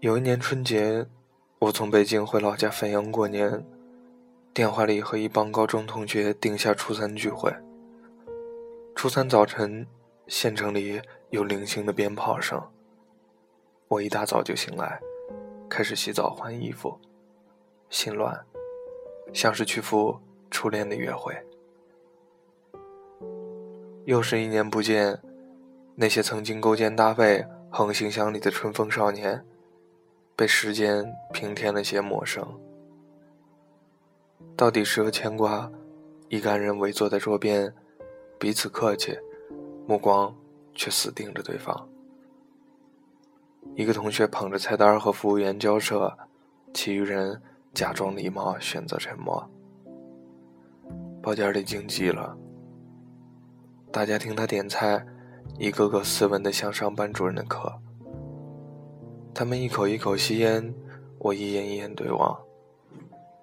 有一年春节，我从北京回老家汾阳过年，电话里和一帮高中同学定下初三聚会。初三早晨，县城里有零星的鞭炮声。我一大早就醒来，开始洗澡换衣服，心乱，像是去赴初恋的约会。又是一年不见，那些曾经勾肩搭背、横行乡里的春风少年。被时间平添了些陌生，到底是个牵挂？一干人围坐在桌边，彼此客气，目光却死盯着对方。一个同学捧着菜单和服务员交涉，其余人假装礼貌，选择沉默。包间里静寂了，大家听他点菜，一个个斯文的像上班主任的课。他们一口一口吸烟，我一眼一眼对望，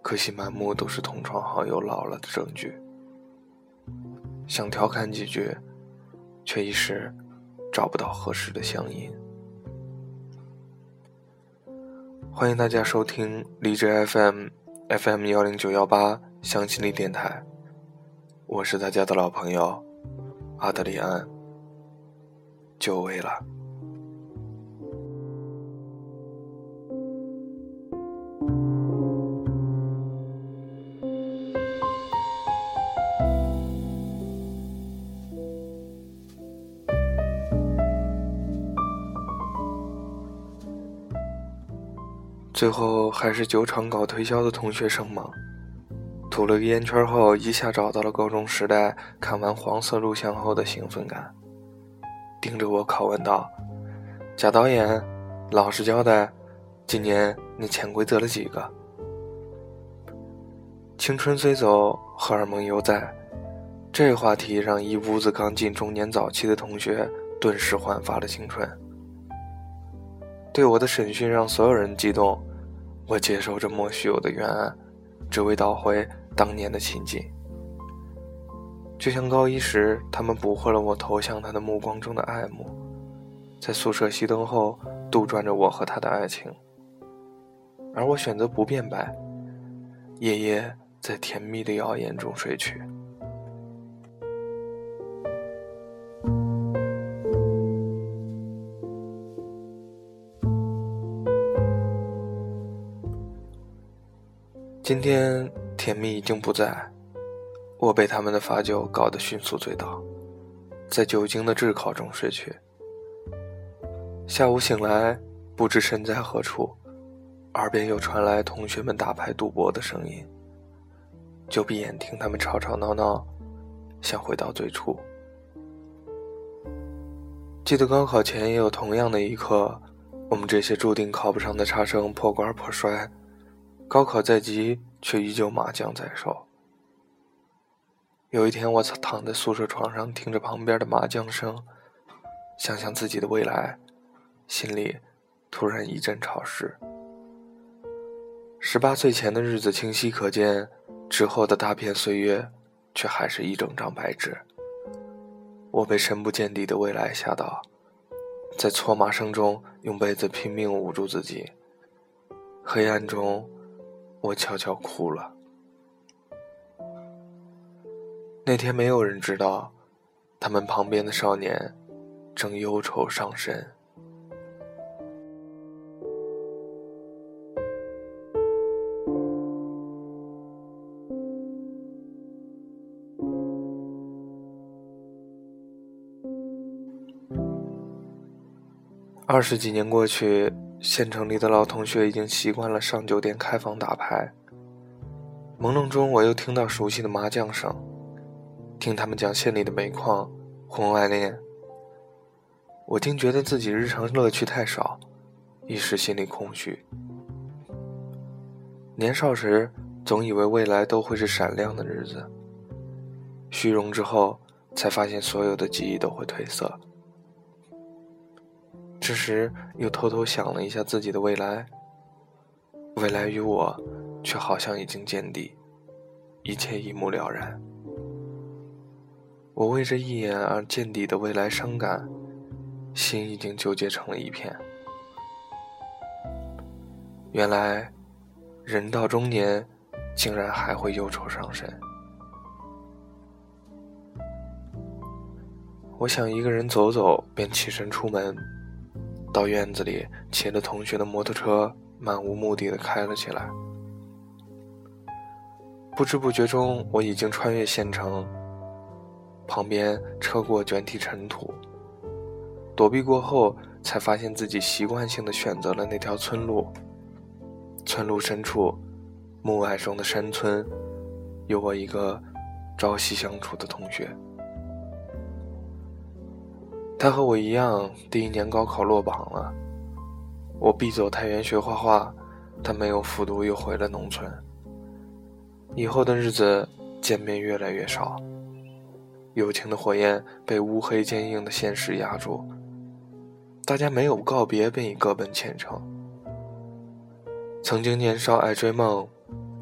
可惜满目都是同窗好友老了的证据。想调侃几句，却一时找不到合适的乡音。欢迎大家收听荔枝 FM FM 幺零九幺八相亲力电台，我是大家的老朋友阿德里安，久违了。最后还是酒厂搞推销的同学生忙，吐了个烟圈后，一下找到了高中时代看完黄色录像后的兴奋感，盯着我拷问道：“贾导演，老实交代，今年你潜规则了几个？”青春虽走，荷尔蒙犹在，这话题让一屋子刚进中年早期的同学顿时焕发了青春。对我的审讯让所有人激动，我接受这莫须有的冤案，只为倒回当年的情景。就像高一时，他们捕获了我投向他的目光中的爱慕，在宿舍熄灯后杜撰着我和他的爱情，而我选择不辩白，夜夜在甜蜜的谣言中睡去。今天甜蜜已经不在，我被他们的罚酒搞得迅速醉倒，在酒精的炙烤中睡去。下午醒来，不知身在何处，耳边又传来同学们打牌赌博的声音，就闭眼听他们吵吵闹闹，想回到最初。记得高考前也有同样的一刻，我们这些注定考不上的差生破罐破摔。高考在即，却依旧麻将在手。有一天，我躺在宿舍床上，听着旁边的麻将声，想想自己的未来，心里突然一阵潮湿。十八岁前的日子清晰可见，之后的大片岁月，却还是一整张白纸。我被深不见底的未来吓到，在搓麻声中，用被子拼命捂住自己。黑暗中。我悄悄哭了。那天没有人知道，他们旁边的少年正忧愁上身。二十几年过去。县城里的老同学已经习惯了上酒店开房打牌。朦胧中，我又听到熟悉的麻将声，听他们讲县里的煤矿、婚外恋。我竟觉得自己日常乐趣太少，一时心里空虚。年少时总以为未来都会是闪亮的日子，虚荣之后才发现所有的记忆都会褪色。这时又偷偷想了一下自己的未来，未来与我，却好像已经见底，一切一目了然。我为这一眼而见底的未来伤感，心已经纠结成了一片。原来，人到中年，竟然还会忧愁上身。我想一个人走走，便起身出门，到院子里，骑着同学的摩托车，漫无目的的开了起来。不知不觉中，我已经穿越县城。旁边车过卷起尘土，躲避过后，才发现自己习惯性的选择了那条村路。村路深处，暮霭中的山村，有我一个朝夕相处的同学。他和我一样，第一年高考落榜了。我必走太原学画画，他没有复读，又回了农村。以后的日子，见面越来越少。友情的火焰被乌黑坚硬的现实压住，大家没有告别，便已各奔前程。曾经年少爱追梦，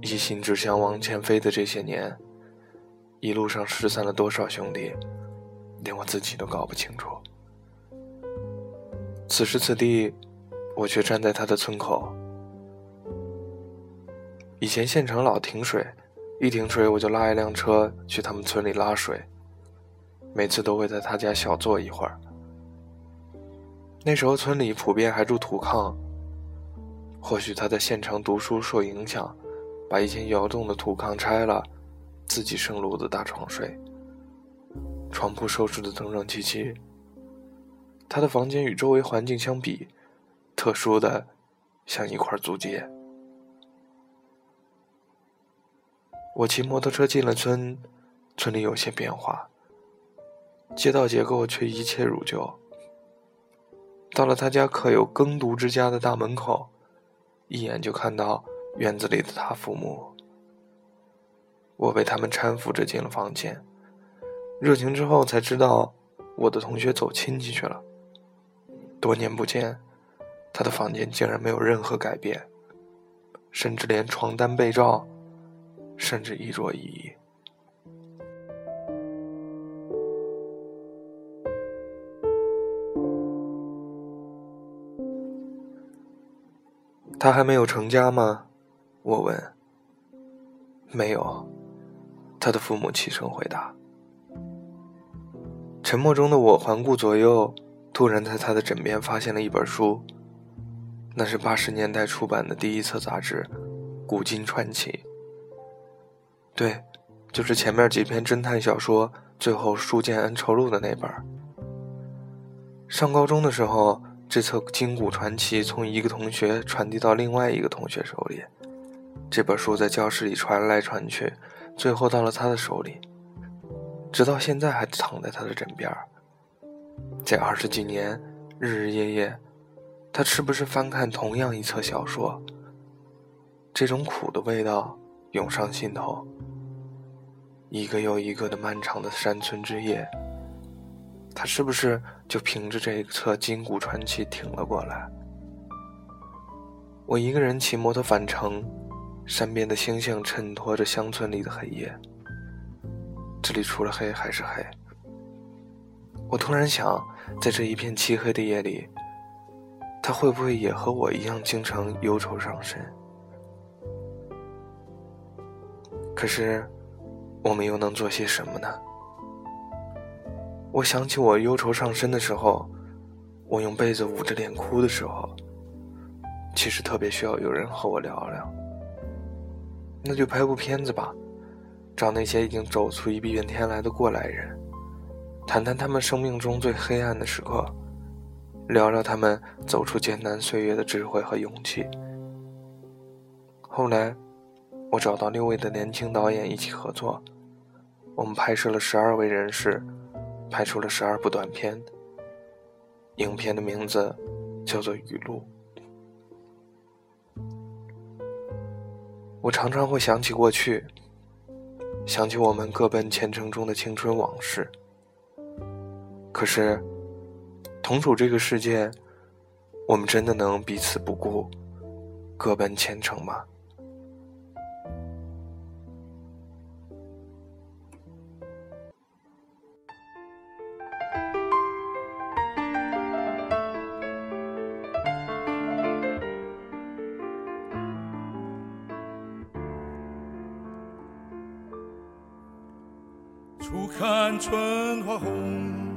一心只想往前飞的这些年，一路上失散了多少兄弟，连我自己都搞不清楚。此时此地，我却站在他的村口。以前县城老停水，一停水我就拉一辆车去他们村里拉水。每次都会在他家小坐一会儿。那时候村里普遍还住土炕，或许他在县城读书受影响，把以前窑洞的土炕拆了，自己生炉子搭床睡。床铺收拾的整整齐齐。他的房间与周围环境相比，特殊的像一块租界。我骑摩托车进了村，村里有些变化。街道结构却一切如旧。到了他家刻有“耕读之家”的大门口，一眼就看到院子里的他父母。我被他们搀扶着进了房间，热情之后才知道，我的同学走亲戚去了。多年不见，他的房间竟然没有任何改变，甚至连床单被罩，甚至衣着一移。他还没有成家吗？我问。没有，他的父母齐声回答。沉默中的我环顾左右，突然在他的枕边发现了一本书，那是八十年代出版的第一册杂志《古今传奇》。对，就是前面几篇侦探小说最后书剑恩仇录的那本。上高中的时候。这册《金谷传奇》从一个同学传递到另外一个同学手里，这本书在教室里传来传去，最后到了他的手里，直到现在还躺在他的枕边这二十几年，日日夜夜，他是不是翻看同样一册小说？这种苦的味道涌上心头。一个又一个的漫长的山村之夜。他是不是就凭着这一册《金骨传奇》挺了过来？我一个人骑摩托返程，山边的星星衬托着乡村里的黑夜。这里除了黑还是黑。我突然想，在这一片漆黑的夜里，他会不会也和我一样经常忧愁上身？可是，我们又能做些什么呢？我想起我忧愁上身的时候，我用被子捂着脸哭的时候，其实特别需要有人和我聊聊。那就拍部片子吧，找那些已经走出一片天来的过来人，谈谈他们生命中最黑暗的时刻，聊聊他们走出艰难岁月的智慧和勇气。后来，我找到六位的年轻导演一起合作，我们拍摄了十二位人士。拍出了十二部短片，影片的名字叫做《语录》。我常常会想起过去，想起我们各奔前程中的青春往事。可是，同处这个世界，我们真的能彼此不顾，各奔前程吗？初看春花红，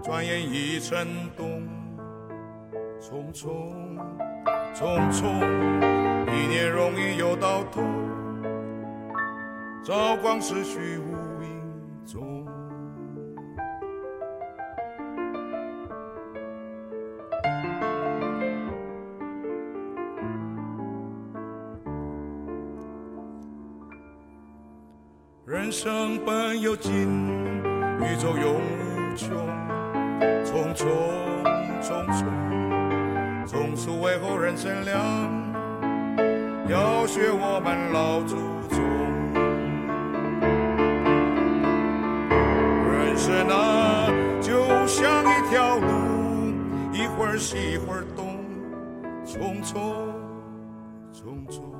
转眼已成冬。匆匆匆匆，一年容易又到头，朝光逝去无人生本有尽，宇宙永无穷。匆匆匆匆，匆匆为后人乘凉，要学我们老祖宗。人生啊，就像一条路，一会儿西一会儿东，匆匆匆匆。